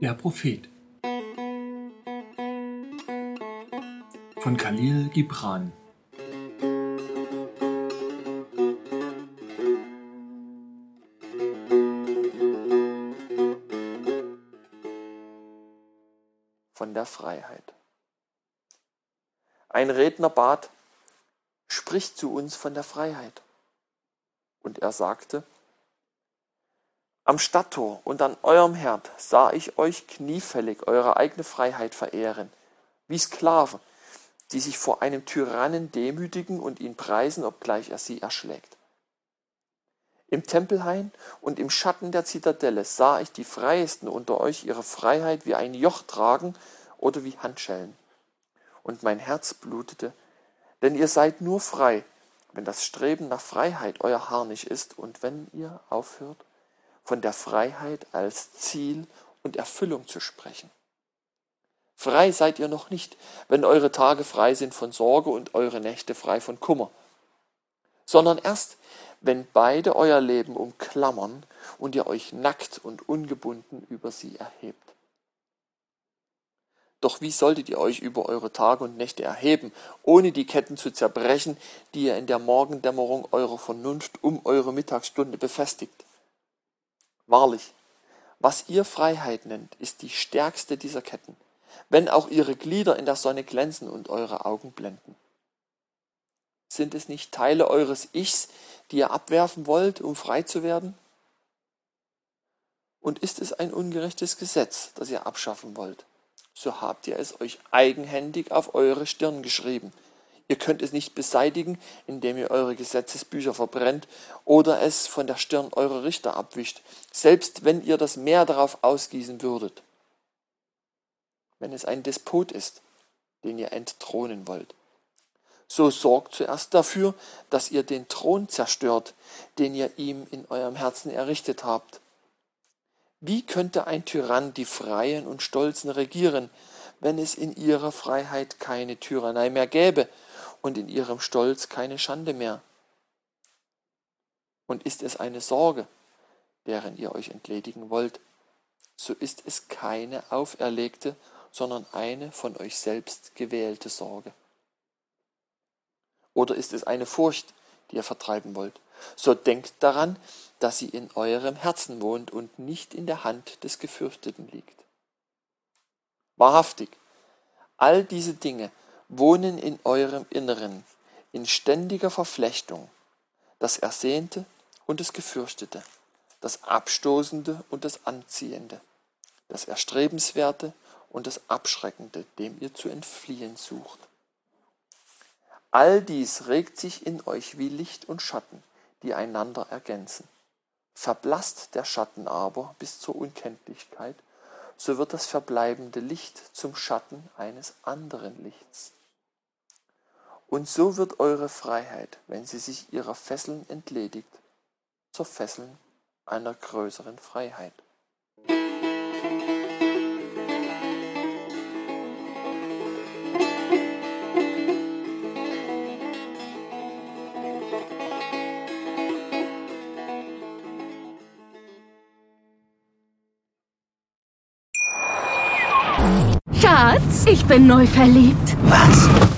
Der Prophet von Khalil Gibran Von der Freiheit. Ein Redner bat, sprich zu uns von der Freiheit. Und er sagte, am Stadttor und an eurem Herd sah ich euch kniefällig eure eigene Freiheit verehren, wie Sklaven, die sich vor einem Tyrannen demütigen und ihn preisen, obgleich er sie erschlägt. Im Tempelhain und im Schatten der Zitadelle sah ich die Freiesten unter euch ihre Freiheit wie ein Joch tragen oder wie Handschellen. Und mein Herz blutete, denn ihr seid nur frei, wenn das Streben nach Freiheit euer Harnisch ist und wenn ihr aufhört, von der Freiheit als Ziel und Erfüllung zu sprechen. Frei seid ihr noch nicht, wenn eure Tage frei sind von Sorge und eure Nächte frei von Kummer, sondern erst, wenn beide euer Leben umklammern und ihr euch nackt und ungebunden über sie erhebt. Doch wie solltet ihr euch über eure Tage und Nächte erheben, ohne die Ketten zu zerbrechen, die ihr in der Morgendämmerung eurer Vernunft um eure Mittagsstunde befestigt? Wahrlich, was ihr Freiheit nennt, ist die stärkste dieser Ketten, wenn auch ihre Glieder in der Sonne glänzen und eure Augen blenden. Sind es nicht Teile eures Ichs, die ihr abwerfen wollt, um frei zu werden? Und ist es ein ungerechtes Gesetz, das ihr abschaffen wollt, so habt ihr es euch eigenhändig auf eure Stirn geschrieben – Ihr könnt es nicht beseitigen, indem ihr eure Gesetzesbücher verbrennt oder es von der Stirn eurer Richter abwischt, selbst wenn ihr das Meer darauf ausgießen würdet. Wenn es ein Despot ist, den ihr entthronen wollt, so sorgt zuerst dafür, dass ihr den Thron zerstört, den ihr ihm in eurem Herzen errichtet habt. Wie könnte ein Tyrann die Freien und Stolzen regieren, wenn es in ihrer Freiheit keine Tyrannei mehr gäbe und in ihrem Stolz keine Schande mehr. Und ist es eine Sorge, deren ihr euch entledigen wollt, so ist es keine auferlegte, sondern eine von euch selbst gewählte Sorge. Oder ist es eine Furcht, die ihr vertreiben wollt, so denkt daran, dass sie in eurem Herzen wohnt und nicht in der Hand des Gefürchteten liegt. Wahrhaftig, all diese Dinge wohnen in eurem Inneren in ständiger Verflechtung, das Ersehnte und das Gefürchtete, das Abstoßende und das Anziehende, das Erstrebenswerte und das Abschreckende, dem ihr zu entfliehen sucht. All dies regt sich in euch wie Licht und Schatten, die einander ergänzen. Verblasst der Schatten aber bis zur Unkenntlichkeit, so wird das verbleibende Licht zum Schatten eines anderen Lichts. Und so wird eure Freiheit, wenn sie sich ihrer Fesseln entledigt, zur Fesseln einer größeren Freiheit. Schatz, ich bin neu verliebt. Was?